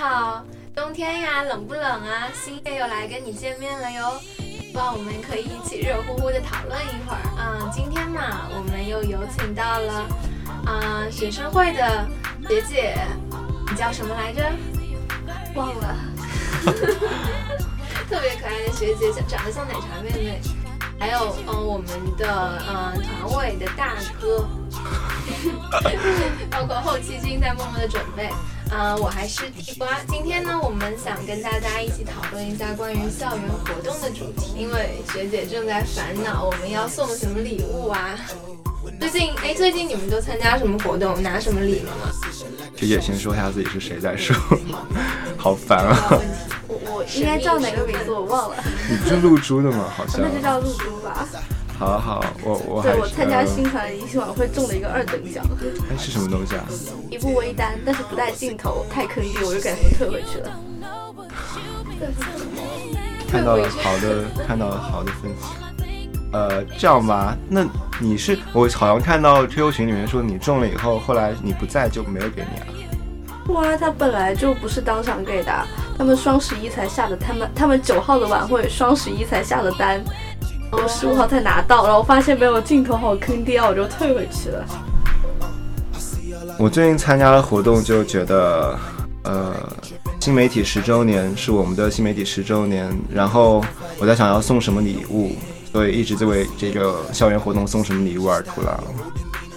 好，冬天呀，冷不冷啊？新月又来跟你见面了哟，希望我们可以一起热乎乎的讨论一会儿。嗯，今天嘛，我们又有请到了啊学生会的学姐，你叫什么来着？忘了。特别可爱的学姐，长得像奶茶妹妹。还有，嗯，我们的嗯团委的大哥，包括后期君在默默的准备。嗯，我还是地瓜。今天呢，我们想跟大家一起讨论一下关于校园活动的主题，因为学姐正在烦恼我们要送什么礼物啊。最近，哎，最近你们都参加什么活动，拿什么礼了吗？学姐先说一下自己是谁再说，好烦啊。我我应该叫哪个名字我忘了。你不是露珠的吗？好像。那就叫露珠吧。好好，我我对我参加新团迎新晚会中了一个二等奖。哎，是什么东西啊？一部微单，但是不带镜头，太坑爹，我就赶紧退回去了。看到了好的，看到了好的分析。呃，这样吧，那你是我好像看到 QQ 群里面说你中了以后，后来你不在就没有给你啊？哇，他本来就不是当场给的，他们双十一才下的，他们他们九号的晚会双十一才下的单。我十五号才拿到，然后发现没有镜头，好坑爹啊，我就退回去了。我最近参加了活动，就觉得，呃，新媒体十周年是我们的新媒体十周年，然后我在想要送什么礼物，所以一直在为这个校园活动送什么礼物而徒劳。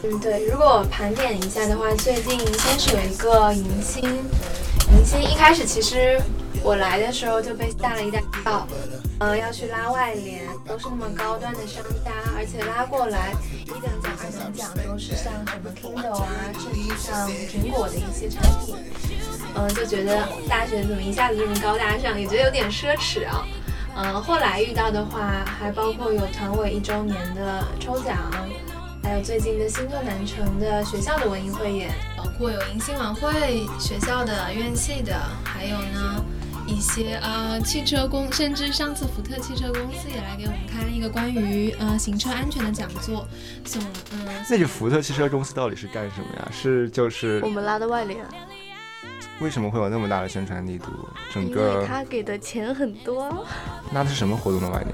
嗯，对，如果盘点一下的话，最近先是有一个迎新，迎新一开始其实我来的时候就被吓了一大跳。呃，要去拉外联，都是那么高端的商家，而且拉过来一等奖、二等奖都是像什么 Kindle 啊，甚至像苹果的一些产品。嗯，就觉得大学怎么一下子这么高大上，也觉得有点奢侈啊。嗯，后来遇到的话，还包括有团委一周年的抽奖，还有最近的星座南城的学校的文艺汇演，包括有迎新晚会、学校的院系的，还有呢。一些呃汽车公，甚至上次福特汽车公司也来给我们开了一个关于呃行车安全的讲座，总嗯。那个福特汽车公司到底是干什么呀？是就是我们拉的外联。为什么会有那么大的宣传力度？整个他给的钱很多。那是什么活动的外联？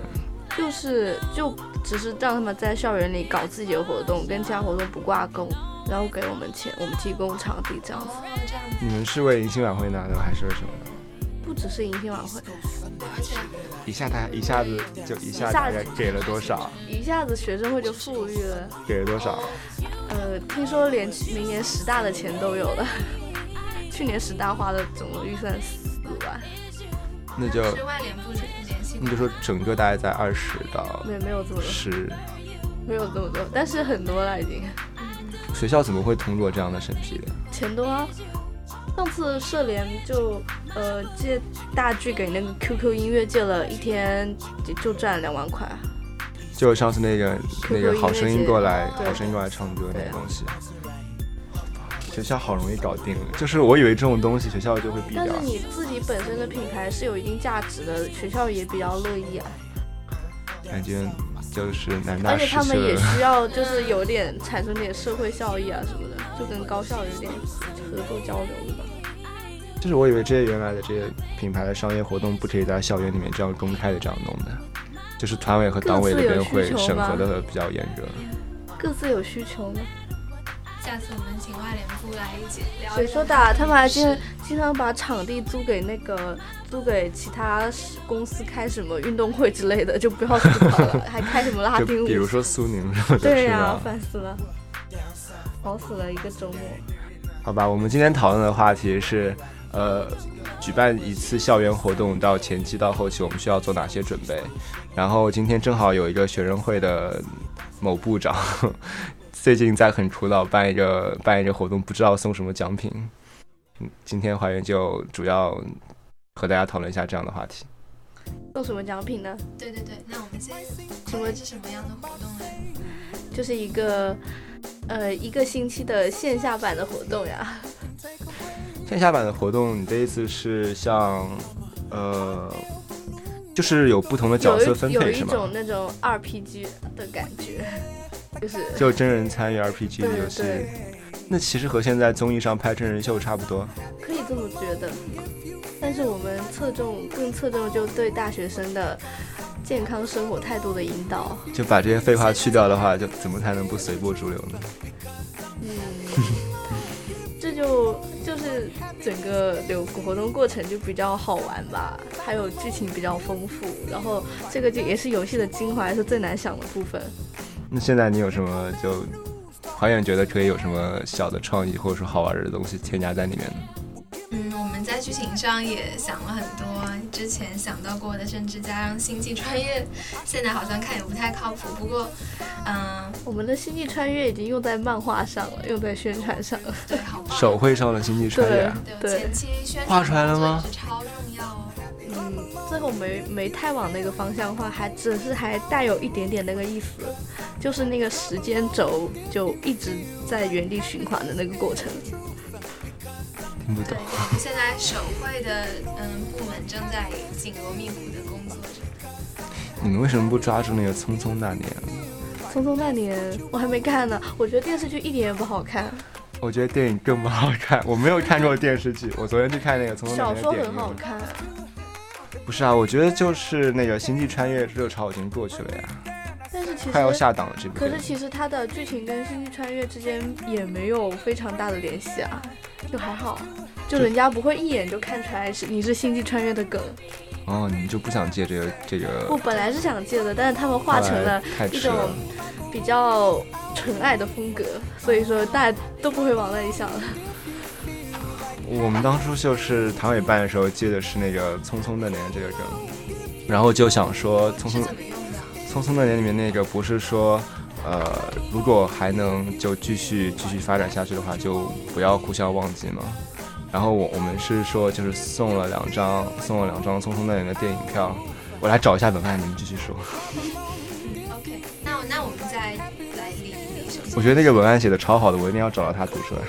就是就只是让他们在校园里搞自己的活动，跟其他活动不挂钩，然后给我们钱，我们提供场地这样子。你们是为迎新晚会拿的还是为什么？不只是迎新晚会，一下他一下子就一下大概给了多少？一下子学生会就富裕了。给了多少？呃，听说连明年十大的钱都有了。去年十大花的总预算四万。那就那就说整个大概在二十到没没有这么多十，没有这么多，但是很多了已经。学校怎么会通过这样的审批的？钱多啊。上次社联就呃借大剧给那个 QQ 音乐借了一天，就就赚两万块。就上次那个那个好声音过来，好声音过来唱歌那个东西。学校好容易搞定，就是我以为这种东西学校就会比较。但是你自己本身的品牌是有一定价值的，学校也比较乐意啊。感觉就是难大而且他们也 需要就是有点产生点社会效益啊什么的，就跟高校有点合作交流的吧。就是我以为这些原来的这些品牌的商业活动不可以在校园里面这样公开的这样弄的，就是团委和党委那边会审核的比较严格。各自有需求吗？下次我们请外联部来一起聊。谁说的？他们还经经常把场地租给那个租给其他公司开什么运动会之类的，就不要吐槽了。还开什么拉丁舞？比如说苏宁什么的。对呀，烦死了，熬死了一个周末。好吧，我们今天讨论的话题是。呃，举办一次校园活动，到前期到后期，我们需要做哪些准备？然后今天正好有一个学生会的某部长，最近在很苦恼办一个办一个活动，不知道送什么奖品。今天华园就主要和大家讨论一下这样的话题。送什么奖品呢？对对对，那我们先请问是什么样的活动呢？就是一个呃一个星期的线下版的活动呀。线下版的活动，你的意思是像，呃，就是有不同的角色分配是吗？有一种那种 RPG 的感觉，就是就真人参与 RPG 的游戏。那其实和现在综艺上拍真人秀差不多。可以这么觉得，但是我们侧重更侧重就对大学生的健康生活态度的引导。就把这些废话去掉的话，就怎么才能不随波逐流呢？嗯，这就就是整个流活动过程就比较好玩吧，还有剧情比较丰富，然后这个就也是游戏的精华，是最难想的部分。那现在你有什么就？华远觉得可以有什么小的创意或者说好玩的东西添加在里面呢？嗯，我们在剧情上也想了很多，之前想到过的，甚至加上星际穿越，现在好像看也不太靠谱。不过，嗯，我们的星际穿越已经用在漫画上了，用在宣传上了。对，好棒。手绘上的星际穿越，对，前期宣传画出来了吗？超重要哦。后没没太往那个方向画，还只是还带有一点点那个意思，就是那个时间轴就一直在原地循环的那个过程。听不懂。对，现在手绘的嗯部门正在紧锣密鼓的工作着。你们为什么不抓住那个《匆匆那年》？《匆匆那年》我还没看呢，我觉得电视剧一点也不好看。我觉得电影更不好看，我没有看过电视剧，我昨天去看那个《匆匆那年》小说很好看。不是啊，我觉得就是那个《星际穿越》热潮已经过去了呀，但是其实快要下档了这部。可是其实它的剧情跟《星际穿越》之间也没有非常大的联系啊，就还好，就人家不会一眼就看出来是你是《星际穿越》的梗。哦，你们就不想借这个这个？不，本来是想借的，但是他们画成了一种比较纯爱的风格，所以说大家都不会往那里想了。我们当初就是唐委办的时候借的是那个《匆匆那年》这个梗，然后就想说《匆匆匆匆那年》里面那个不是说，呃，如果还能就继续继续发展下去的话，就不要互相忘记嘛。然后我我们是说就是送了两张送了两张《匆匆那年》的电影票，我来找一下文案，你们继续说。OK，那那我们再来理一理。我觉得那个文案写的超好的，我一定要找到他读出来。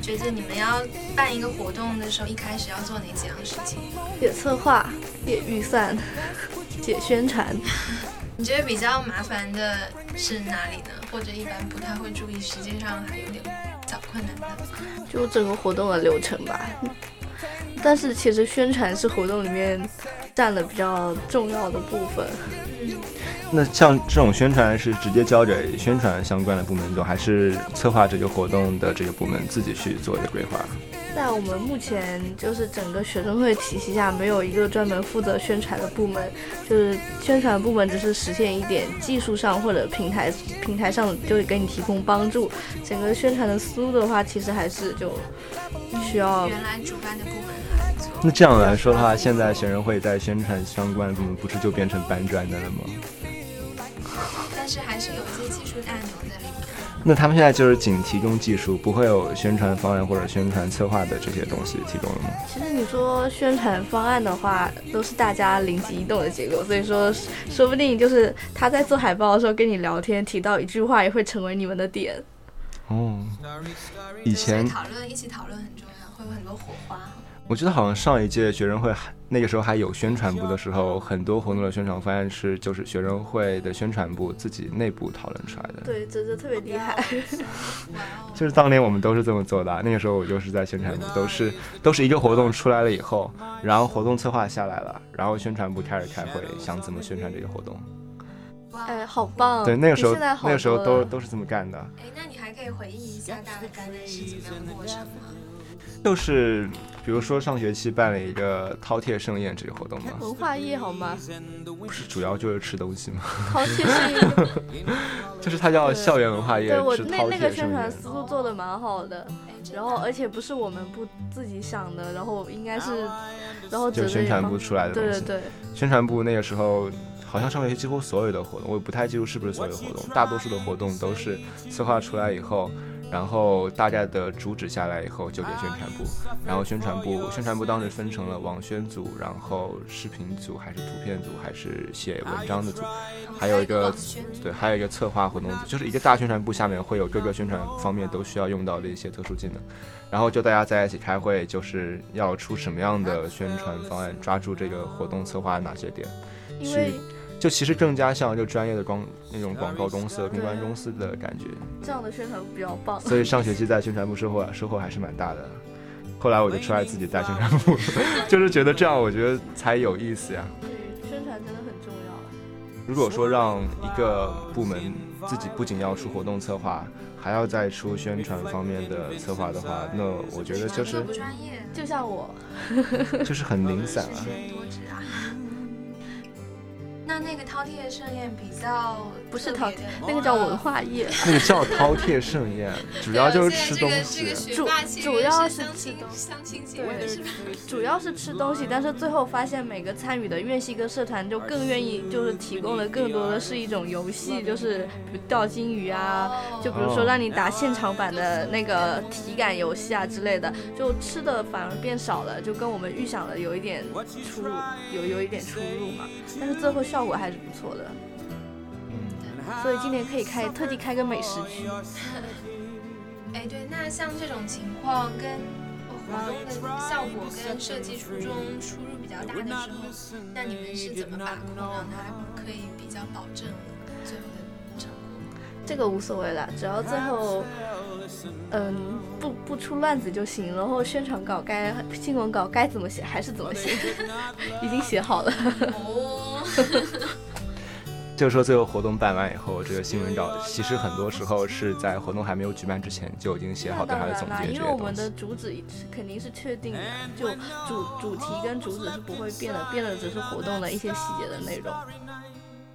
觉得你们要办一个活动的时候，一开始要做哪几样事情？写策划、写预算、写宣传。你觉得比较麻烦的是哪里呢？或者一般不太会注意，实际上还有点小困难的？就整个活动的流程吧。但是其实宣传是活动里面占了比较重要的部分。那像这种宣传是直接交给宣传相关的部门做，还是策划这个活动的这个部门自己去做一个规划？在我们目前就是整个学生会体系下，没有一个专门负责宣传的部门，就是宣传部门只是实现一点技术上或者平台平台上就会给你提供帮助。整个宣传的思路的话，其实还是就需要原来主办的部门来做。那这样来说的话，现在学生会在宣传相关的部门不是就变成搬砖的了吗？但是还是有一些技术大牛在里面。那他们现在就是仅提供技术，不会有宣传方案或者宣传策划的这些东西提供了吗？其实你说宣传方案的话，都是大家灵机一动的结果，所以说说不定就是他在做海报的时候跟你聊天提到一句话，也会成为你们的点。哦，以前讨论一起讨论很重要，会有很多火花。我觉得好像上一届学生会还那个时候还有宣传部的时候，很多活动的宣传方案是就是学生会的宣传部自己内部讨论出来的。对，这这特别厉害。就是当年我们都是这么做的，那个时候我就是在宣传部，都是都是一个活动出来了以后，然后活动策划下来了，然后宣传部开始开会，想怎么宣传这个活动。哎，好棒！对，那个时候那个时候都都是这么干的。哎，那你还可以回忆一下大概是怎么样的过程吗？就是，比如说上学期办了一个饕餮盛宴这个活动嘛，文化夜好吗？不是，主要就是吃东西吗？饕餮盛宴，就是它叫校园文化夜。对我那那个宣传思路做的蛮好的，然后而且不是我们不自己想的，然后应该是，然后就宣传部出来的。对对对，宣传部那个时候好像上学期几乎所有的活动，我也不太记住是不是所有的活动，大多数的活动都是策划出来以后。然后大概的主旨下来以后，就给宣传部。然后宣传部，宣传部当时分成了网宣组，然后视频组，还是图片组，还是写文章的组，还有一个对，还有一个策划活动组，就是一个大宣传部下面会有各个宣传方面都需要用到的一些特殊技能。然后就大家在一起开会，就是要出什么样的宣传方案，抓住这个活动策划哪些点，去就其实更加像就专业的广那种广告公司和公关公司的感觉。这样的宣传比较棒。所以上学期在宣传部收获收获还是蛮大的。后来我就出来自己带宣传部，就是觉得这样我觉得才有意思呀。对，宣传真的很重要。如果说让一个部门自己不仅要出活动策划，还要再出宣传方面的策划的话，那我觉得就是不专业，就像我，就是很零散啊。那那个饕餮盛宴比较不是饕餮，那个叫文化夜。那个叫饕餮盛宴，主要就是吃东西。主主要是吃东西，对，主要是吃东西。但是最后发现，每个参与的院系跟社团就更愿意，就是提供的更多的是一种游戏，就是比如钓金鱼啊，就比如说让你打现场版的那个体感游戏啊之类的。就吃的反而变少了，就跟我们预想的有一点出入，有有一点出入嘛。但是最后效果还是不错的，嗯，所以今年可以开特地开个美食区。哎，对，那像这种情况跟活动的效果跟设计初衷出入比较大的时候，那你们是怎么把控让它可以比较保证最后的成果？这个无所谓了，只要最后，嗯，不不出乱子就行。然后宣传稿该新闻稿该怎么写还是怎么写，已经写好了。就是说，最后活动办完以后，这个新闻稿其实很多时候是在活动还没有举办之前就已经写好对它的总结。因为我们的主旨肯定是确定的，就主主题跟主旨是不会变的，变的只是活动的一些细节的内容。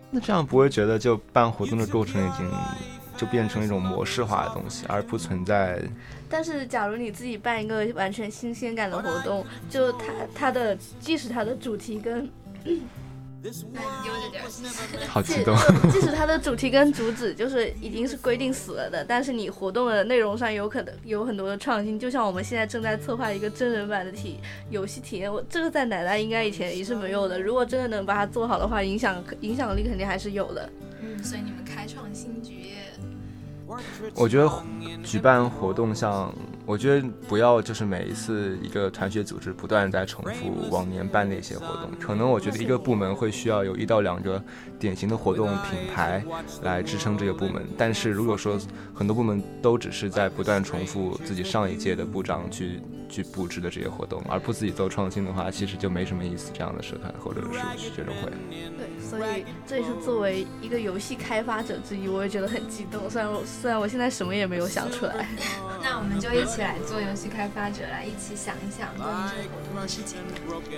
那这样不会觉得就办活动的过程已经就变成一种模式化的东西，而不存在？但是，假如你自己办一个完全新鲜感的活动，就它它的即使它的主题跟。好激动！即使它的主题跟主旨就是已经是规定死了的，但是你活动的内容上有可能有很多的创新。就像我们现在正在策划一个真人版的体游戏体验，我这个在奶奶应该以前也是没有的。如果真的能把它做好的话，影响影响力肯定还是有的。嗯，所以你们开创新局。我觉得举办活动像。我觉得不要就是每一次一个团学组织不断在重复往年办的一些活动，可能我觉得一个部门会需要有一到两个典型的活动品牌来支撑这个部门。但是如果说很多部门都只是在不断重复自己上一届的部长去去布置的这些活动，而不自己做创新的话，其实就没什么意思。这样的社团或者是学生会。所以这也是作为一个游戏开发者之一，我也觉得很激动。虽然我虽然我现在什么也没有想出来，那我们就一起。来做游戏开发者，来一起想一想关于这个活动的事情。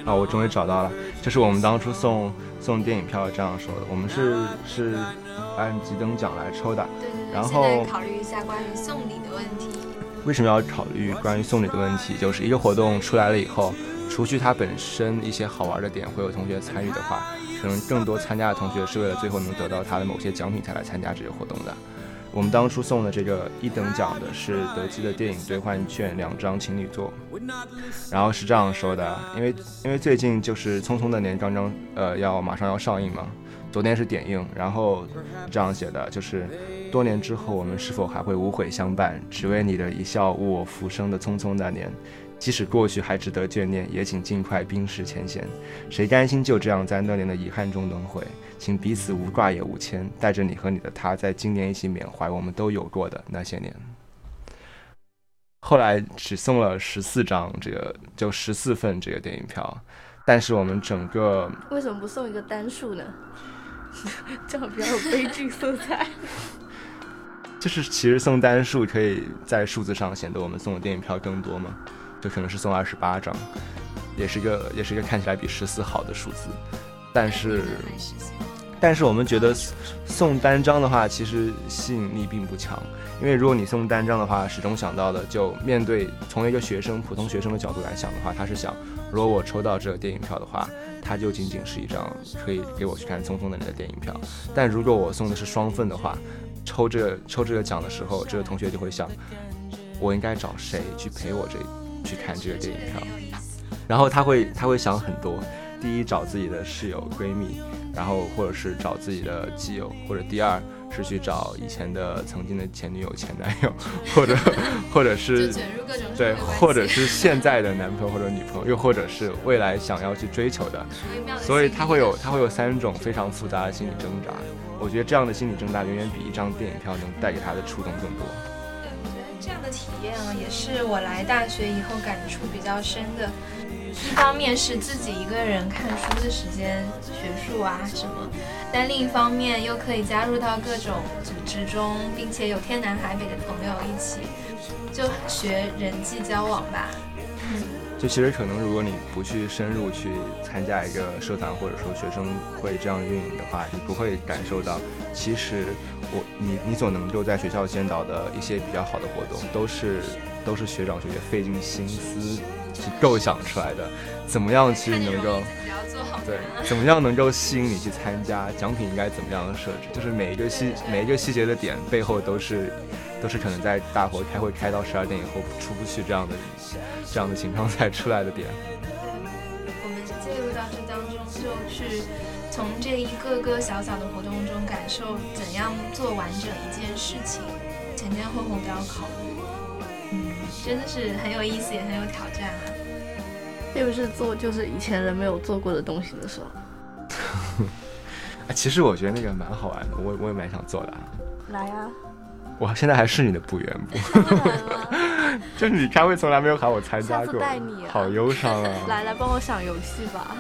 啊，我终于找到了，这是我们当初送送电影票这样说的。我们是是按几等奖来抽的。对对对。然后考虑一下关于送礼的问题。为什么要考虑关于送礼的问题？就是一个活动出来了以后，除去它本身一些好玩的点会有同学参与的话，可能更多参加的同学是为了最后能得到他的某些奖品才来参加这个活动的。我们当初送的这个一等奖的是德基的电影兑换券两张情侣座，然后是这样说的，因为因为最近就是《匆匆的年》刚刚呃要马上要上映嘛，昨天是点映，然后这样写的就是多年之后我们是否还会无悔相伴，只为你的一笑我浮生的匆匆那年。即使过去还值得眷恋，也请尽快冰释前嫌。谁甘心就这样在那年的遗憾中轮回？请彼此无挂也无牵，带着你和你的他，在今年一起缅怀我们都有过的那些年。后来只送了十四张，这个就十四份这个电影票，但是我们整个 为什么不送一个单数呢？这样比较有悲剧色彩。就是其实送单数可以在数字上显得我们送的电影票更多嘛。就可能是送二十八张，也是一个也是一个看起来比十四好的数字，但是但是我们觉得送单张的话，其实吸引力并不强，因为如果你送单张的话，始终想到的就面对从一个学生普通学生的角度来想的话，他是想，如果我抽到这个电影票的话，它就仅仅是一张可以给我去看《匆匆的你》的电影票，但如果我送的是双份的话，抽这个抽这个奖的时候，这个同学就会想，我应该找谁去陪我这？去看这个电影票，然后他会他会想很多，第一找自己的室友闺蜜，然后或者是找自己的基友，或者第二是去找以前的曾经的前女友、前男友，或者或者是对，或者是现在的男朋友或者女朋友，又或者是未来想要去追求的，所以他会有他会有三种非常复杂的心理挣扎。我觉得这样的心理挣扎远远比一张电影票能带给他的触动更多。这样的体验啊，也是我来大学以后感触比较深的。一方面是自己一个人看书的时间，学术啊什么，但另一方面又可以加入到各种组织中，并且有天南海北的朋友一起，就学人际交往吧。就其实可能，如果你不去深入去参加一个社团或者说学生会这样运营的话，你不会感受到，其实我你你所能够在学校见到的一些比较好的活动，都是都是学长学姐费尽心思。去构想出来的，怎么样去能够对，怎么样能够吸引你去参加？奖品应该怎么样的设置？就是每一个细每一个细节的点背后都是都是可能在大伙开会开到十二点以后出不去这样的这样的情况才出来的点。我们介入到这当中，就去从这一个个小小的活动中感受怎样做完整一件事情，前前后后都要考虑。真的是很有意思，也很有挑战啊！特别是做就是以前人没有做过的东西的时候？哎，其实我觉得那个蛮好玩的，我我也蛮想做的。啊来啊！我现在还是你的部员部。就是你开会从来没有喊我参加过，带你，好忧伤啊！来来，帮我想游戏吧。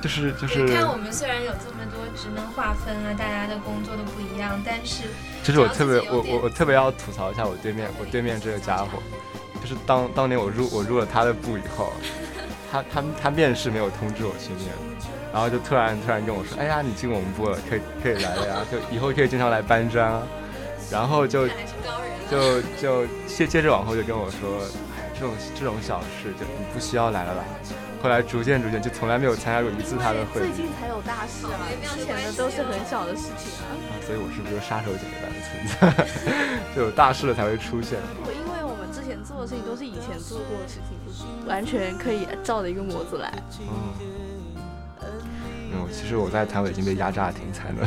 就是就是。你看，我们虽然有这么多职能划分啊，大家的工作都不一样，但是。就是我特别我我我特别要吐槽一下我对面我对面这个家伙。就是当当年我入我入了他的部以后，他他他面试没有通知我去面，然后就突然突然跟我说，哎呀，你进我们部了，可以可以来了呀，就以后可以经常来搬砖，然后就就就接接着往后就跟我说，哎，这种这种小事就你不需要来了吧。后来逐渐逐渐就从来没有参加过一次他的会，最近才有大事啊，之前的都是很小的事情啊。所以我是不是杀手锏一般的存在？就有大事了才会出现。因为我们之前做的事情都是以前做过的事情，完全可以照着一个模子来。嗯，没有，其实我在台湾已经被压榨的挺惨的。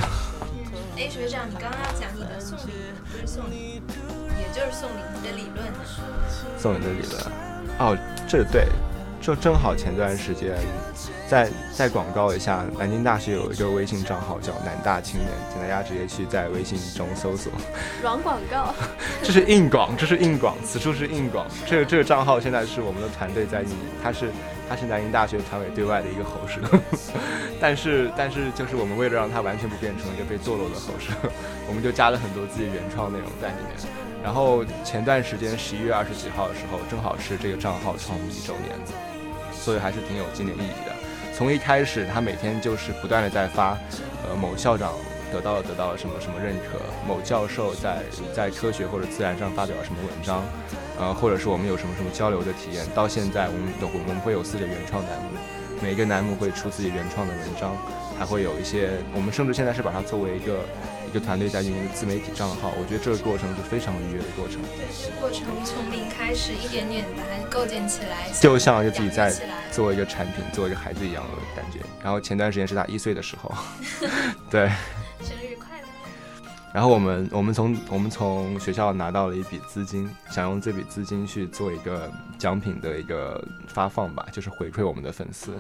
哎，学长，你刚刚要讲你的送礼，不是送礼，也就是送礼你的理论。送礼的理论，哦，这对，就正好前段时间。再再广告一下，南京大学有一个微信账号叫南大青年，请大家直接去在微信中搜索。软广告，这是硬广，这是硬广，此处是硬广。这个这个账号现在是我们的团队在运营，它是他是南京大学团委对外的一个喉舌，但是但是就是我们为了让它完全不变成一个被堕落的喉舌，我们就加了很多自己原创内容在里面。然后前段时间十一月二十几号的时候，正好是这个账号创立一周年，所以还是挺有纪念意义的。从一开始，他每天就是不断的在发，呃，某校长得到了得到了什么什么认可，某教授在在科学或者自然上发表了什么文章，呃，或者是我们有什么什么交流的体验。到现在，我们都会我们会有四个原创栏目，每个栏目会出自己原创的文章，还会有一些，我们甚至现在是把它作为一个。一个团队在运营自媒体账号，我觉得这个过程是非常愉悦的过程。对，过程从零开始，一点点把它构建起来，就像就自己在做一个产品，做一个孩子一样的感觉。然后前段时间是他一岁的时候，对。然后我们我们从我们从学校拿到了一笔资金，想用这笔资金去做一个奖品的一个发放吧，就是回馈我们的粉丝。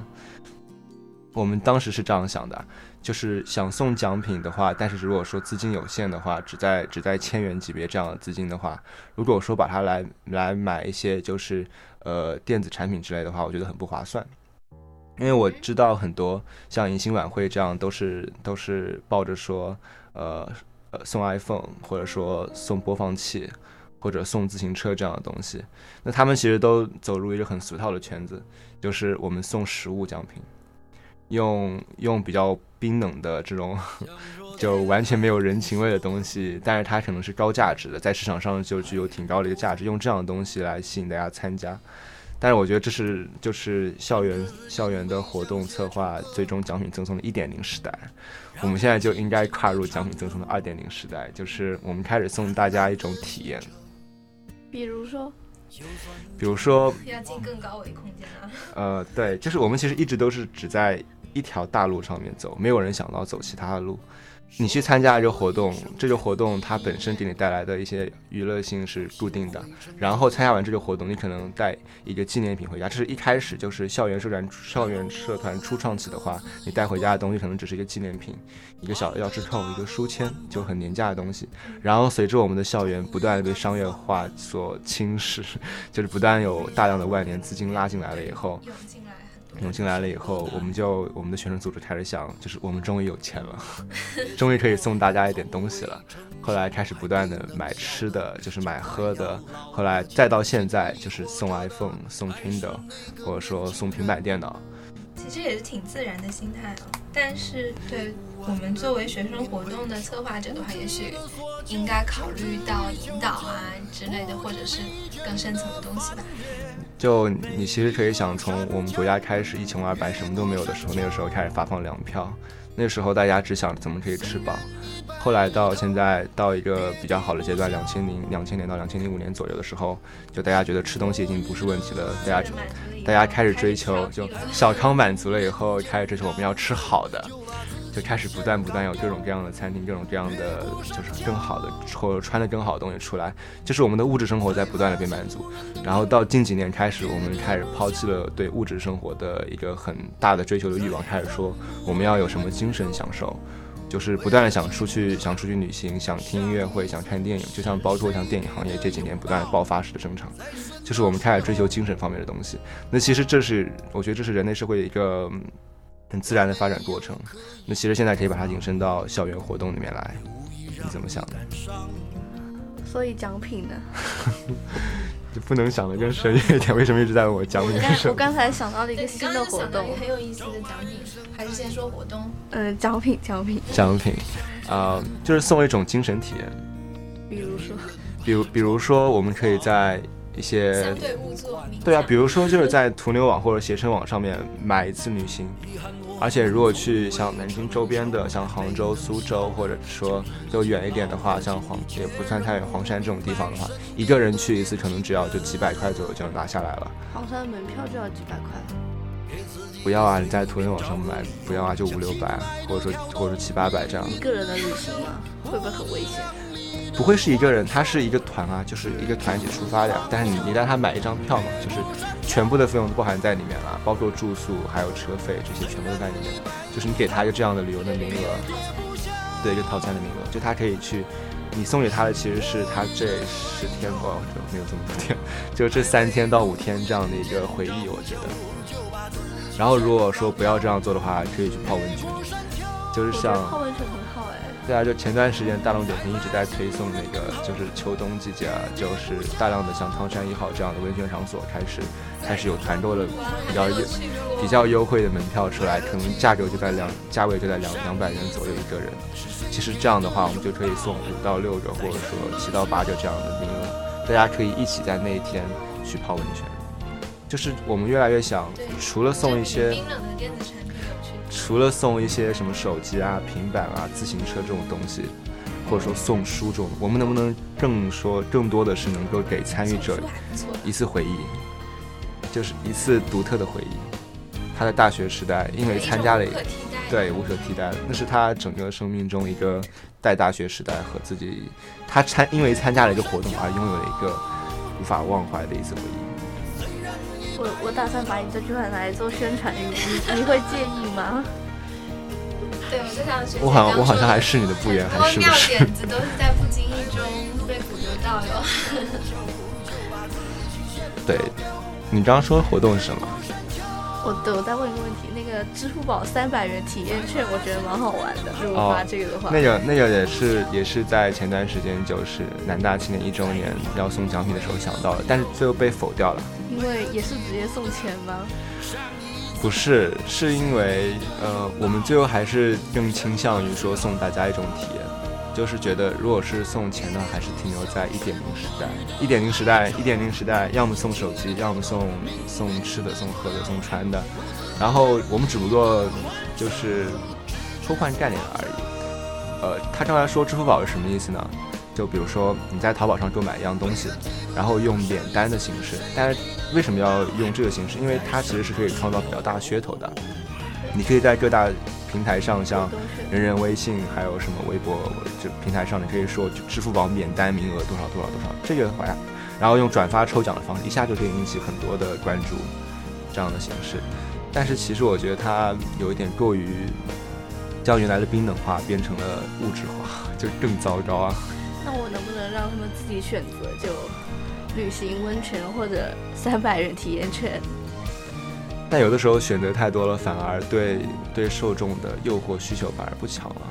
我们当时是这样想的，就是想送奖品的话，但是如果说资金有限的话，只在只在千元级别这样的资金的话，如果说把它来来买一些就是呃电子产品之类的话，我觉得很不划算。因为我知道很多像迎新晚会这样都是都是抱着说呃呃送 iPhone 或者说送播放器或者送自行车这样的东西，那他们其实都走入一个很俗套的圈子，就是我们送实物奖品。用用比较冰冷的这种，就完全没有人情味的东西，但是它可能是高价值的，在市场上就具有挺高的一个价值。用这样的东西来吸引大家参加，但是我觉得这是就是校园校园的活动策划最终奖品赠送的一点零时代。我们现在就应该跨入奖品赠送的二点零时代，就是我们开始送大家一种体验，比如说。比如说，要进更高维空间啊。呃，对，就是我们其实一直都是只在一条大路上面走，没有人想到走其他的路。你去参加这个活动，这个活动它本身给你带来的一些娱乐性是固定的。然后参加完这个活动，你可能带一个纪念品回家。这是一开始就是校园社团校园社团初创起的话，你带回家的东西可能只是一个纪念品，一个小钥匙扣，一个书签，就很廉价的东西。然后随着我们的校园不断的被商业化所侵蚀，就是不断有大量的外联资金拉进来了以后。涌进来了以后，我们就我们的学生组织开始想，就是我们终于有钱了，终于可以送大家一点东西了。后来开始不断的买吃的，就是买喝的。后来再到现在，就是送 iPhone、送 Kindle，或者说送平板电脑。其实也是挺自然的心态哦。但是对我们作为学生活动的策划者的话，也许应该考虑到引导啊之类的，或者是更深层的东西吧。就你其实可以想，从我们国家开始一穷二白什么都没有的时候，那个时候开始发放粮票，那时候大家只想怎么可以吃饱。后来到现在到一个比较好的阶段，两千零两千年到两千零五年左右的时候，就大家觉得吃东西已经不是问题了，大家就大家开始追求，就小康满足了以后，开始追求我们要吃好的。就开始不断不断有各种各样的餐厅，各种各样的就是更好的或者穿的更好的东西出来，就是我们的物质生活在不断的被满足。然后到近几年开始，我们开始抛弃了对物质生活的一个很大的追求的欲望，开始说我们要有什么精神享受，就是不断的想出去，想出去旅行，想听音乐会，想看电影，就像包括像电影行业这几年不断的爆发式的增长，就是我们开始追求精神方面的东西。那其实这是我觉得这是人类社会的一个。很自然的发展过程，那其实现在可以把它引申到校园活动里面来，你怎么想的？所以奖品呢？就不能想的更深一点？为什么一直在问我奖品？我刚才想到了一个新的活动，很有意思的奖品，还是先说活动？嗯，奖品，奖品，奖品，啊，就是送一种精神体验。比如说，比如，比如说，我们可以在。一些对啊，比如说就是在途牛网或者携程网上面买一次旅行，而且如果去像南京周边的，像杭州、苏州，或者说就远一点的话，像黄也不算太远，黄山这种地方的话，一个人去一次可能只要就几百块左右就能拿下来了。黄山门票就要几百块？不要啊，你在途牛网上买，不要啊，就五六百，或者说或者说七八百这样。一个人的旅行吗？会不会很危险？不会是一个人，他是一个团啊，就是一个团体出发的。但是你你让他买一张票嘛，就是全部的费用都包含在里面了，包括住宿还有车费这些全部都在里面。就是你给他一个这样的旅游的名额，对一个套餐的名额，就他可以去。你送给他的其实是他这十天哦，没有这么多天，就这三天到五天这样的一个回忆，我觉得。然后如果说不要这样做的话，可以去泡温泉，就是像泡温泉。对啊，就前段时间大众点评一直在推送那个，就是秋冬季节啊，就是大量的像汤山一号这样的温泉场所开始开始有团购的比较优比较优惠的门票出来，可能价格就在两价位就在两两百元左右一个人。其实这样的话，我们就可以送五到六个，或者说七到八个这样的名额，大家可以一起在那一天去泡温泉。就是我们越来越想，除了送一些。除了送一些什么手机啊、平板啊、自行车这种东西，或者说送书这种，我们能不能更说更多的是能够给参与者一次回忆，就是一次独特的回忆。他的大学时代，因为参加了，对无可替代的，那是他整个生命中一个在大学时代和自己，他参因为参加了一个活动而拥有了一个无法忘怀的一次回忆。我我打算把你这句话拿来做宣传语，你你会介意吗？对，我就想学。我好像我好像还是你的不言，还是不是？点子都是在不经意中被捕捉到的。对，你刚刚说活动是什么？我对我再问一个问题，那个支付宝三百元体验券，我觉得蛮好玩的。如果发这个的话，那个那个也是也是在前段时间，就是南大青年一周年要送奖品的时候想到的，但是最后被否掉了。因为也是直接送钱吗？不是，是因为呃，我们最后还是更倾向于说送大家一种体验，就是觉得如果是送钱的话，还是停留在一点零时代。一点零时代，一点零时代，要么送手机，要么送送吃的、送喝的、送穿的。然后我们只不过就是偷换概念而已。呃，他刚才说支付宝是什么意思呢？就比如说你在淘宝上购买一样东西，然后用免单的形式，但是为什么要用这个形式？因为它其实是可以创造比较大噱头的。你可以在各大平台上像人人微信，还有什么微博，就平台上你可以说，就支付宝免单名额多少多少多少，这个好像，然后用转发抽奖的方式，一下就可以引起很多的关注，这样的形式。但是其实我觉得它有一点过于将原来的冰冷化变成了物质化，就更糟糕啊。那我能不能让他们自己选择，就旅行温泉或者三百人体验券？但有的时候选择太多了，反而对对受众的诱惑需求反而不强了。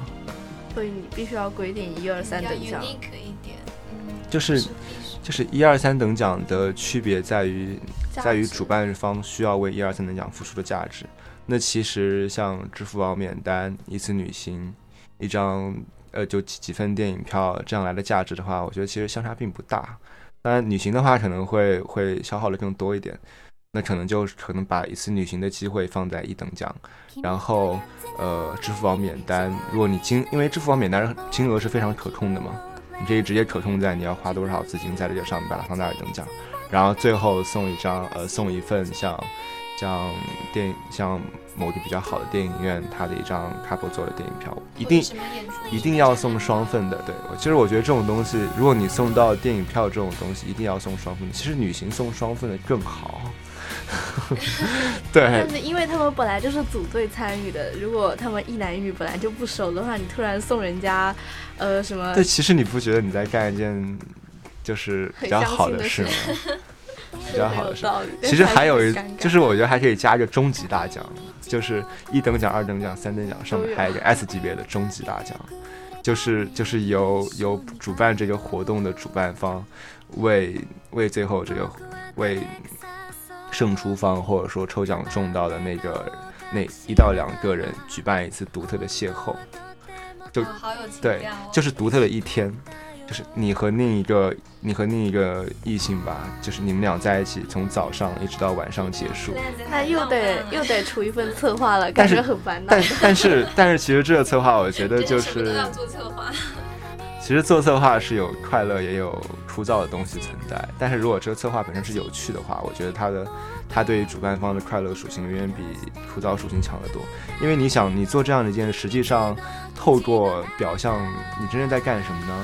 所以你必须要规定一二三等奖。就是就是一二三等奖的区别在于在于主办方需要为一二三等奖付出的价值。那其实像支付宝免单、一次旅行、一张呃就几几份电影票这样来的价值的话，我觉得其实相差并不大。当然旅行的话可能会会消耗的更多一点。那可能就可能把一次旅行的机会放在一等奖，然后呃，支付宝免单，如果你金，因为支付宝免单金额是非常可控的嘛，你可以直接可控在你要花多少资金在这个上面，把它放在二等奖，然后最后送一张呃送一份像像电影像某个比较好的电影院它的一张 couple 做的电影票，一定一定要送双份的，对，其实我觉得这种东西，如果你送到电影票这种东西，一定要送双份的，其实旅行送双份的更好。对，但是因为他们本来就是组队参与的，如果他们一男一女本来就不熟的话，你突然送人家，呃，什么？对，其实你不觉得你在干一件就是比较好的事吗？比较好的事。其实还有一，就是我觉得还可以加一个终极大奖，就是一等奖、二等奖、三等奖上面还有一个 S 级别的终极大奖，就是就是由由主办这个活动的主办方为为最后这个为。胜出方或者说抽奖中到的那个那一到两个人举办一次独特的邂逅，就对，就是独特的一天，就是你和另一个你和另一个异性吧，就是你们俩在一起从早上一直到晚上结束，那又得又得出一份策划了，感觉很烦恼。但但是但是其实这个策划我觉得就是做策划。其实做策划是有快乐也有枯燥的东西存在，但是如果这个策划本身是有趣的话，我觉得它的它对于主办方的快乐属性远远比枯燥属性强得多。因为你想，你做这样的一件事，实际上透过表象，你真正在干什么呢？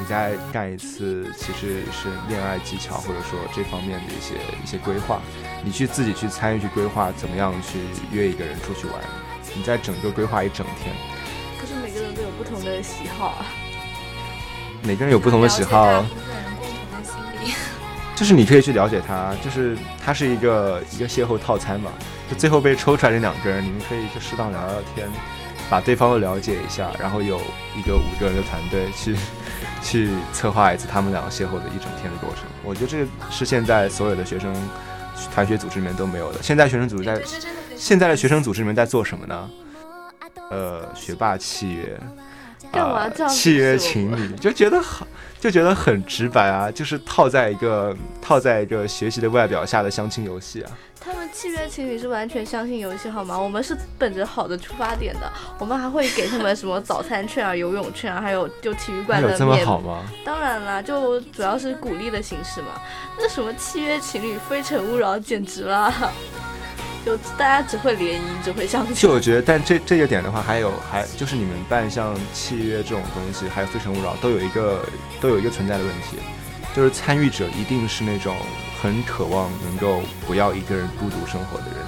你在干一次其实是恋爱技巧或者说这方面的一些一些规划，你去自己去参与去规划怎么样去约一个人出去玩，你在整个规划一整天。可是每个人都有不同的喜好啊。每个人有不同的喜好，就是你可以去了解他，就是他是一个一个邂逅套餐嘛，就最后被抽出来这两个人，你们可以就适当聊聊天，把对方都了解一下，然后有一个五个人的团队去 去策划一次他们两个邂逅的一整天的过程。我觉得这是现在所有的学生团学组织里面都没有的。现在学生组织在现在的学生组织里面在做什么呢？呃，学霸契约。啊，契约情侣就觉得很就觉得很直白啊，就是套在一个套在一个学习的外表下的相亲游戏啊。他们契约情侣是完全相信游戏好吗？我们是本着好的出发点的，我们还会给他们什么早餐券啊、游泳券啊，还有就体育馆的。有这么好吗？当然啦，就主要是鼓励的形式嘛。那什么契约情侣、非诚勿扰，简直了。就大家只会联谊，只会相亲。就我觉得，但这这个点的话，还有还就是你们办像契约这种东西，还有非诚勿扰，都有一个都有一个存在的问题，就是参与者一定是那种很渴望能够不要一个人孤独生活的人。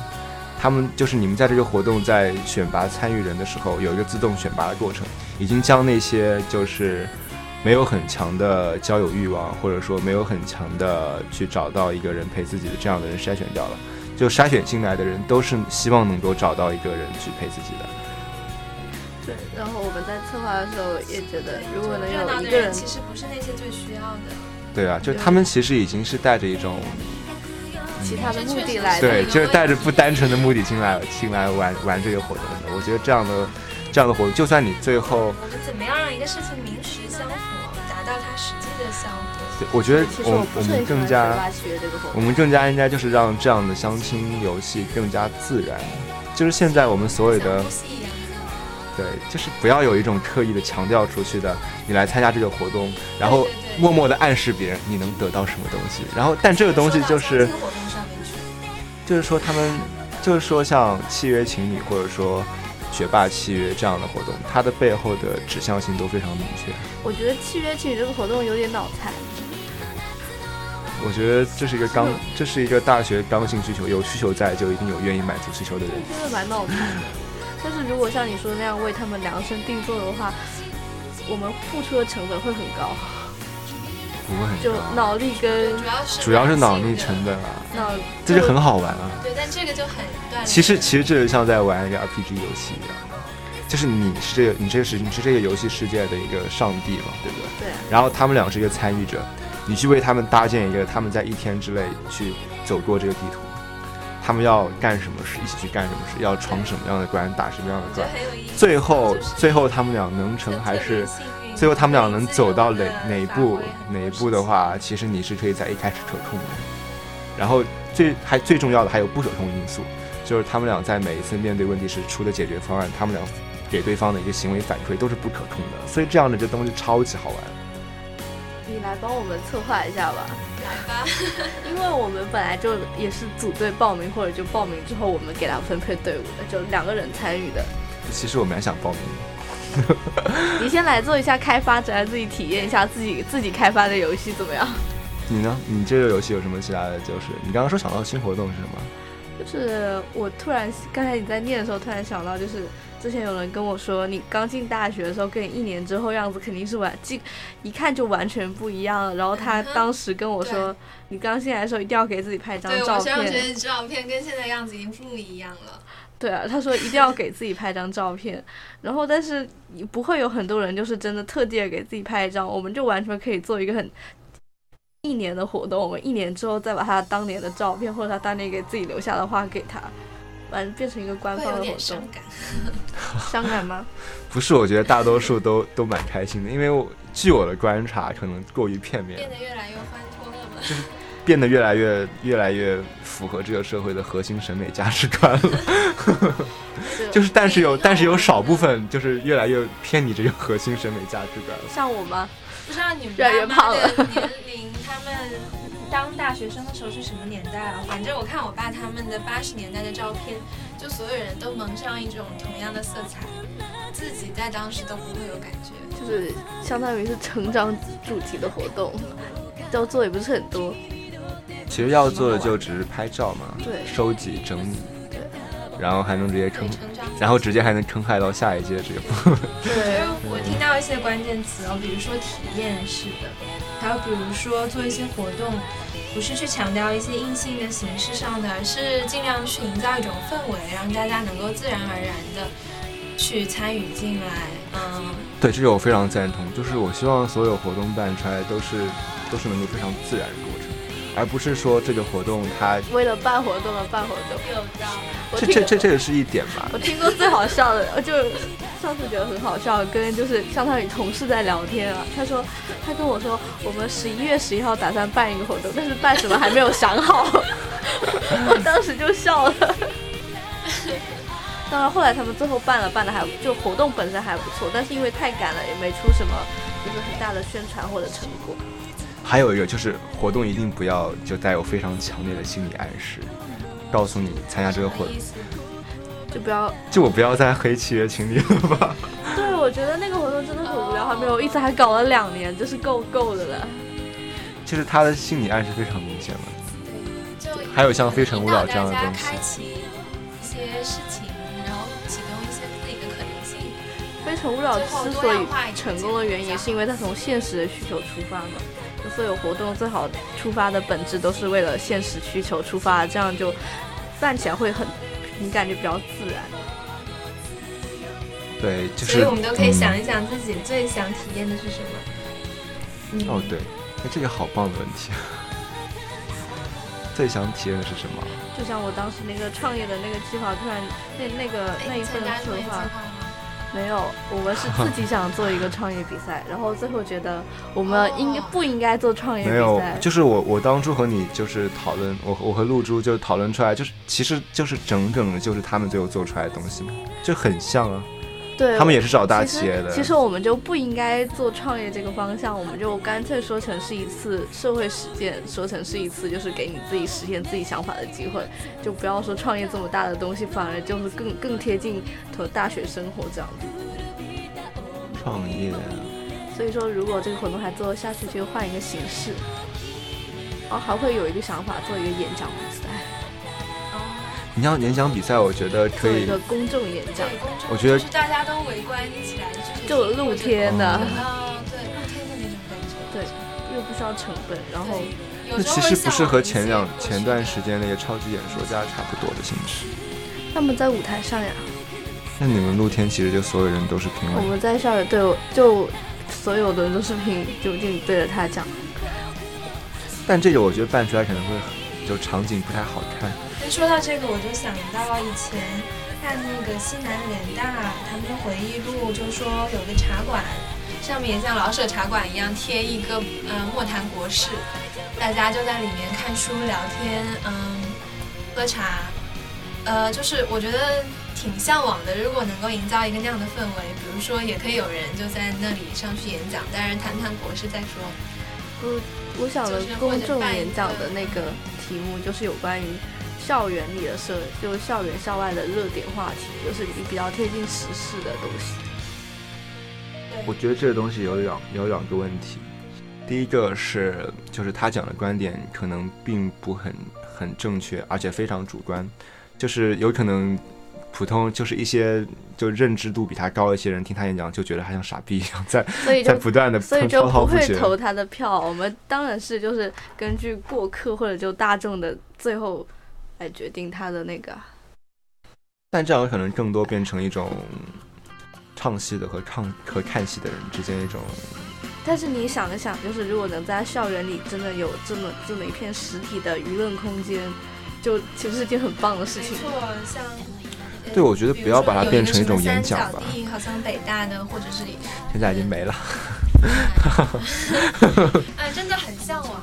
他们就是你们在这个活动在选拔参与人的时候，有一个自动选拔的过程，已经将那些就是没有很强的交友欲望，或者说没有很强的去找到一个人陪自己的这样的人筛选掉了。就筛选进来的人都是希望能够找到一个人去陪自己的。对，然后我们在策划的时候也觉得，如果能有一个人，其实不是那些最需要的。对啊，就他们其实已经是带着一种其他的目的来，对，就是带着不单纯的目的进来进来玩玩这个活动的。我觉得这样的这样的活动，就算你最后，我们怎么样让一个事情名实相符，达到它实际的效果？我觉得我我们更加我们更加应该就是让这样的相亲游戏更加自然，就是现在我们所有的对，就是不要有一种刻意的强调出去的，你来参加这个活动，然后默默的暗示别人你能得到什么东西，然后但这个东西就是就是说他们就是说像契约情侣或者说学霸契约这样的活动，它的背后的指向性都非常明确。我觉得契约情侣这个活动有点脑残。我觉得这是一个刚，这是一个大学刚性需求，有需求在就一定有愿意满足需求的人。真的蛮脑残的。但是如果像你说的那样为他们量身定做的话，我们付出的成本会很高。不会很就脑力跟主要是主要是脑力成本啊，脑，这就很好玩啊。对，但这个就很锻炼。其实其实这就像在玩一个 RPG 游戏一样，就是你是这个你这个是你是这个游戏世界的一个上帝嘛，对不对？对，然后他们俩是一个参与者，你去为他们搭建一个他们在一天之内去走过这个地图，他们要干什么事，一起去干什么事，要闯什么样的关，打什么样的我觉得关，很有意思。最后最后他们俩能成还是？最后他们俩能走到哪哪一步哪一步的，话，其实你是可以在一开始可控的。然后最还最重要的还有不可控因素，就是他们俩在每一次面对问题时出的解决方案，他们俩给对方的一个行为反馈都是不可控的。所以这样的这东西超级好玩。你来帮我们策划一下吧，来吧，因为我们本来就也是组队报名，或者就报名之后我们给他分配队伍的，就两个人参与的。其实我蛮想报名的。你先来做一下开发者，自己体验一下自己自己开发的游戏怎么样？你呢？你这个游戏有什么其他的？就是你刚刚说想到新活动是什么？就是我突然刚才你在念的时候，突然想到，就是之前有人跟我说，你刚进大学的时候跟你一年之后样子肯定是完，进一看就完全不一样了。然后他当时跟我说，你刚进来的时候一定要给自己拍张对照我上学片。的照片跟现在样子已经不一样了。对啊，他说一定要给自己拍张照片。然后但是你不会有很多人就是真的特地的给自己拍一张，我们就完全可以做一个很。一年的活动，我们一年之后再把他当年的照片或者他当年给自己留下的话给他，完了变成一个官方的活动，伤感。伤感吗？不是，我觉得大多数都都蛮开心的，因为我据我的观察，可能过于片面变，得越来越欢脱了嘛。变得越来越越来越符合这个社会的核心审美价值观了。就是，但是有但是有少部分就是越来越偏离这个核心审美价值观了。像我吗？不知道你们越来越胖了年龄，他们当大学生的时候是什么年代啊？反正我看我爸他们的八十年代的照片，就所有人都蒙上一种同样的色彩，自己在当时都不会有感觉。就是相当于是成长主题的活动，要做也不是很多。其实要做的就只是拍照嘛，对收集整理对，然后还能直接坑。然后直接还能坑害到下一届这个部分。对，我听到一些关键词哦，比如说体验式的，还有比如说做一些活动，不是去强调一些硬性的形式上的，而是尽量去营造一种氛围，让大家能够自然而然的去参与进来。嗯，对，这个我非常赞同。就是我希望所有活动办出来都是都是能够非常自然的，而不是说这个活动它为了办活动而办活动。这这这这也是一点吧我。听过最好笑的，呃就上次觉得很好笑，跟就是相当于同事在聊天啊。他说，他跟我说，我们十一月十一号打算办一个活动，但是办什么还没有想好。我当时就笑了。当然，后来他们最后办了，办的还就活动本身还不错，但是因为太赶了，也没出什么就是很大的宣传或者成果。还有一个就是活动一定不要就带有非常强烈的心理暗示，告诉你参加这个活动，就不要就我不要再黑契约情侣了吧。对，我觉得那个活动真的很无聊，还没有一直还搞了两年，就是够够的了。就是他的心理暗示非常明显了。就还有像《非诚勿扰》这样的东西，大家开启一些事情，然后启动一些自己的可能性。《非诚勿扰》之所以成功的原因，是因为它从现实的需求出发嘛。就所有活动最好出发的本质都是为了现实需求出发，这样就办起来会很，你感觉比较自然。对，就是所以我们都可以想嗯一想自己最想体验的是什么。嗯哦，对，哎，这个好棒的问题。最想体验的是什么？就像我当时那个创业的那个计划，突然那那个那一份策划？没有，我们是自己想做一个创业比赛，然后最后觉得我们应该不应该做创业比没有，，就是我我当初和你就是讨论，我我和露珠就讨论出来，就是其实就是整整的就是他们最后做出来的东西嘛，就很像啊。对，他们也是找大企业的。其实我们就不应该做创业这个方向，我们就干脆说成是一次社会实践，说成是一次就是给你自己实现自己想法的机会，就不要说创业这么大的东西，反而就是更更贴近和大学生活这样子。创业。所以说，如果这个活动还做下去，就换一个形式。哦，还会有一个想法，做一个演讲比赛。你像演讲比赛，我觉得可以。一个公众演讲。我觉得大家都围观起来，就露天的。啊，对，露天的那种感觉。对，又不需要成本，然后。那其实不是和前两前段时间那个超级演说家差不多的形式。他们在舞台上呀。那你们露天其实就所有人都是评委。我们在校园对，就所有的人都是评，就就对着他讲。但这个我觉得办出来可能会就场景不太好看。说到这个，我就想到以前看那个西南联大他们的回忆录，就说有个茶馆，上面也像老舍茶馆一样贴一个嗯莫谈国事，大家就在里面看书聊天，嗯喝茶，呃就是我觉得挺向往的。如果能够营造一个那样的氛围，比如说也可以有人就在那里上去演讲，当然谈谈国事再说。嗯。我想的公众演讲的那个题目就是有关于校园里的社，就是校园校外的热点话题，就是你比较贴近时事的东西。我觉得这个东西有两有两个问题，第一个是就是他讲的观点可能并不很很正确，而且非常主观，就是有可能。普通就是一些就认知度比他高一些人听他演讲就觉得他像傻逼一样在 在不断的所以就 不会投他的票。我们当然是就是根据过客或者就大众的最后来决定他的那个。但这样可能更多变成一种唱戏的和唱和看戏的人之间一种。但是你想了想，就是如果能在校园里真的有这么这么一片实体的舆论空间，就其实是件很棒的事情。没错，像。对，我觉得不要把它变成一种演讲吧。好像北大的或者是现在已经没了。哎，真的很向往，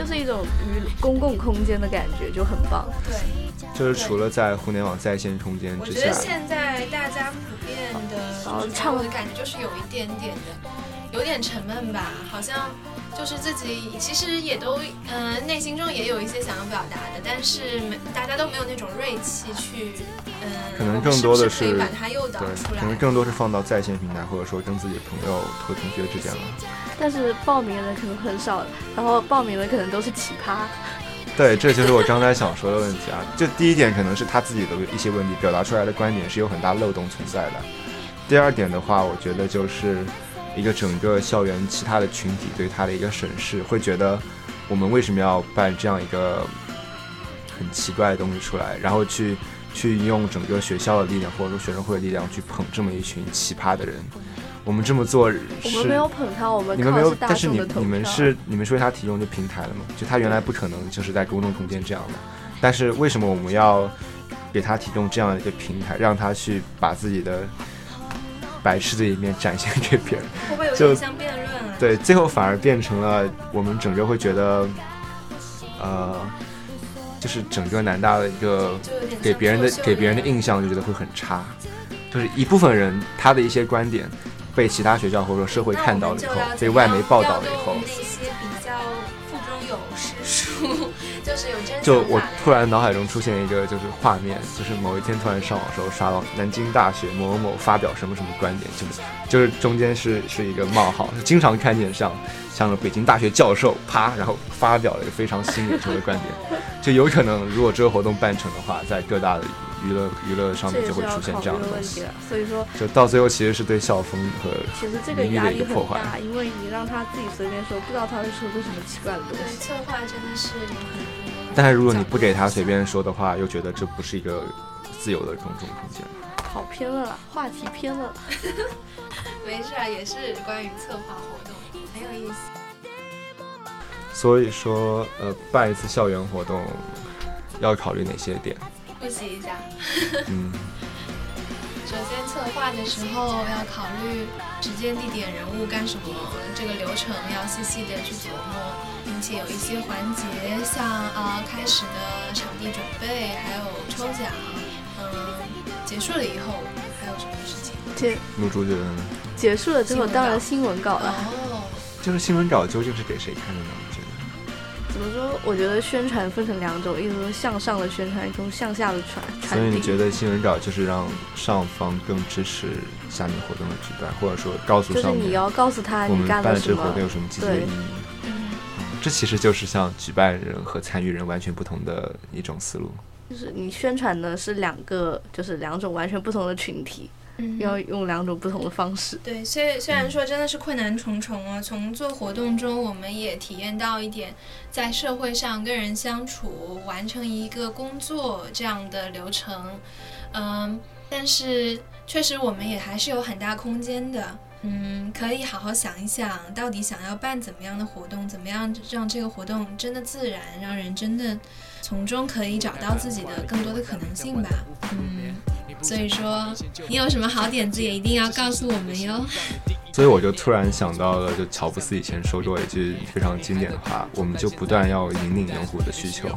就是一种与公共空间的感觉，就很棒。对，就是除了在互联网在线空间之下，我觉得现在大家普遍的唱的感觉就是有一点点的，有点沉闷吧，好像。就是自己其实也都嗯内心中也有一些想要表达的，但是没大家都没有那种锐气去嗯，可能更多的是把它诱导出来，可能更多是放到在线平台或者说跟自己的朋友和同学之间了。但是报名的人可能很少，然后报名的可能都是奇葩。对，这就是我刚才想说的问题啊。就第一点可能是他自己的一些问题，表达出来的观点是有很大漏洞存在的。第二点的话，我觉得就是。一个整个校园其他的群体对他的一个审视，会觉得我们为什么要办这样一个很奇怪的东西出来，然后去去用整个学校的力量或者说学生会的力量去捧这么一群奇葩的人？我们这么做，我们没有捧他，我们你们没有，但是你你们是你们是为他提供这平台了吗？就他原来不可能就是在公众空间这样的，但是为什么我们要给他提供这样一个平台，让他去把自己的？白痴的一面展现给别人，会不会有点像辩论啊？对，最后反而变成了我们整个会觉得，呃，就是整个南大的一个给别人的给别人的印象就觉得会很差，就是一部分人他的一些观点被其他学校或者说社会看到了以后，被外媒报道了以后。那些比较腹中有诗书 就是有真就我突然脑海中出现一个就是画面，就是某一天突然上网时候刷到南京大学某某某发表什么什么观点，就是就是中间是是一个冒号，经常看见像像北京大学教授啪，然后发表了一个非常新颖的观点，就有可能如果这个活动办成的话，在各大的娱乐娱乐上面就会出现这样的东西，所以说就到最后其实是对校风和其实这个压力很大，因为你让他自己随便说，不知道他会说出什么奇怪的东西。策划真的是有很。但是如果你不给他随便说的话，又觉得这不是一个自由的公众空间。跑偏了，话题偏了。没事啊，也是关于策划活动，很有意思。所以说，呃，办一次校园活动要考虑哪些点？复习一下。嗯。首先，策划的时候要考虑时间、地点、人物干什么，这个流程要细细的去琢磨，并且有一些环节，像啊开始的场地准备，还有抽奖，嗯，结束了以后还有什么事情？结露珠觉得呢？结束了之后，新闻稿当然新闻稿了。哦，这个新闻稿究竟是给谁看的呢？怎么说？我觉得宣传分成两种，一种是向上的宣传，一种向下的传所以。你觉得新闻稿就是让上方更支持下面活动的举办，或者说告诉就是你要告诉他你干办了这了什么个活动有什么积极的意义？嗯，这其实就是像举办人和参与人完全不同的一种思路。就是你宣传的是两个，就是两种完全不同的群体，嗯要用两种不同的方式。对，虽虽然说真的是困难重重啊，从做活动中我们也体验到一点，在社会上跟人相处、完成一个工作这样的流程，嗯，但是确实我们也还是有很大空间的。嗯，可以好好想一想，到底想要办怎么样的活动，怎么样让这个活动真的自然，让人真的从中可以找到自己的更多的可能性吧。嗯，所以说你有什么好点子也一定要告诉我们哟。所以我就突然想到了，就乔布斯以前说过一句非常经典的话，我们就不断要引领用户的需求。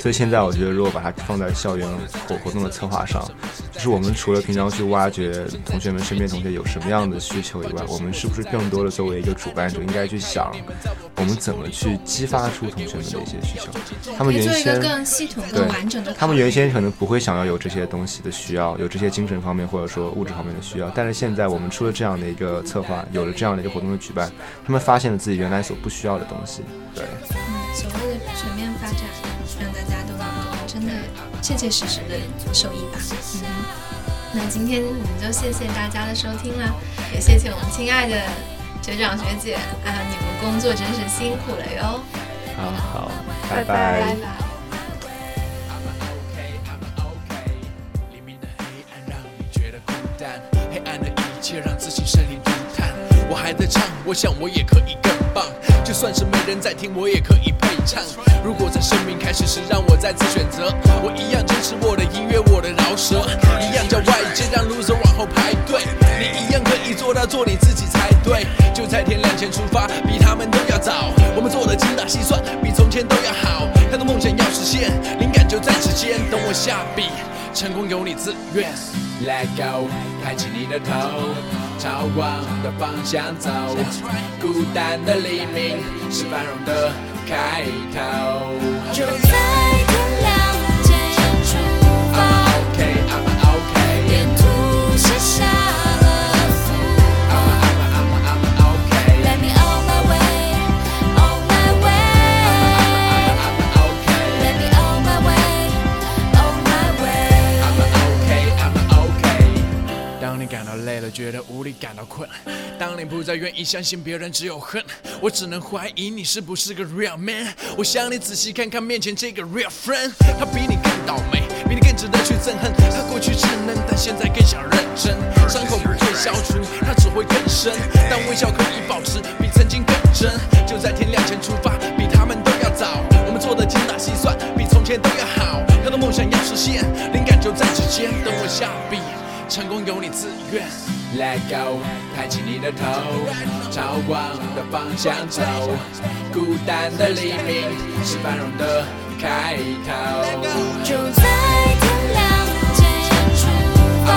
所以现在我觉得，如果把它放在校园活活动的策划上，就是我们除了平常去挖掘同学们身边同学有什么样的需求以外，我们是不是更多的作为一个主办者，应该去想，我们怎么去激发出同学们的一些需求？他们原先对更完整的。他们原先可能不会想要有这些东西的需要，有这些精神方面或者说物质方面的需要，但是现在我们出了这样的一个策划，有了这样的一个活动的举办，他们发现了自己原来所不需要的东西。对，嗯，所谓的全面发展，让大家都能够真的切切实实的受益吧。嗯，那今天我们就谢谢大家的收听了，也谢谢我们亲爱的学长学姐啊，你们工作真是辛苦了哟。好好，拜拜拜拜拜。黎明的黑暗让你觉得孤单，黑暗的一切让自信生灵涂炭。我还在唱，我想我也可以更棒。就算是没人在听，我也可以配唱。如果在生命开始时让我再次选择，我一样坚持我的音乐，我的饶舌，一样叫外界让 loser 往后排队。你一样可以做到做你自己才对。就在天亮前出发，比他们都要早。我们做的精打细算，比从前都要好。太多梦想要实现，灵感就在指尖。等我下笔，成功由你自愿。Let go，抬起你的头，朝光的方向走。孤单的黎明是繁荣的开头。就在天亮感到累了，觉得无力，感到困，当你不再愿意相信别人只有恨，我只能怀疑你是不是个 real man。我想你仔细看看面前这个 real friend，他比你更倒霉，比你更值得去憎恨。他过去稚嫩，但现在更想认真。伤口不会消除，它只会更深，但微笑可以保持比曾经更真。就在天亮前出发，比他们都要早。我们做的精打细算，比从前都要好。他的梦想要实现，灵感就在指尖，等我下笔。成功由你自愿。Let go，抬起你的头，朝光的方向走。孤单的黎明是繁荣的开头。就在天亮前出发，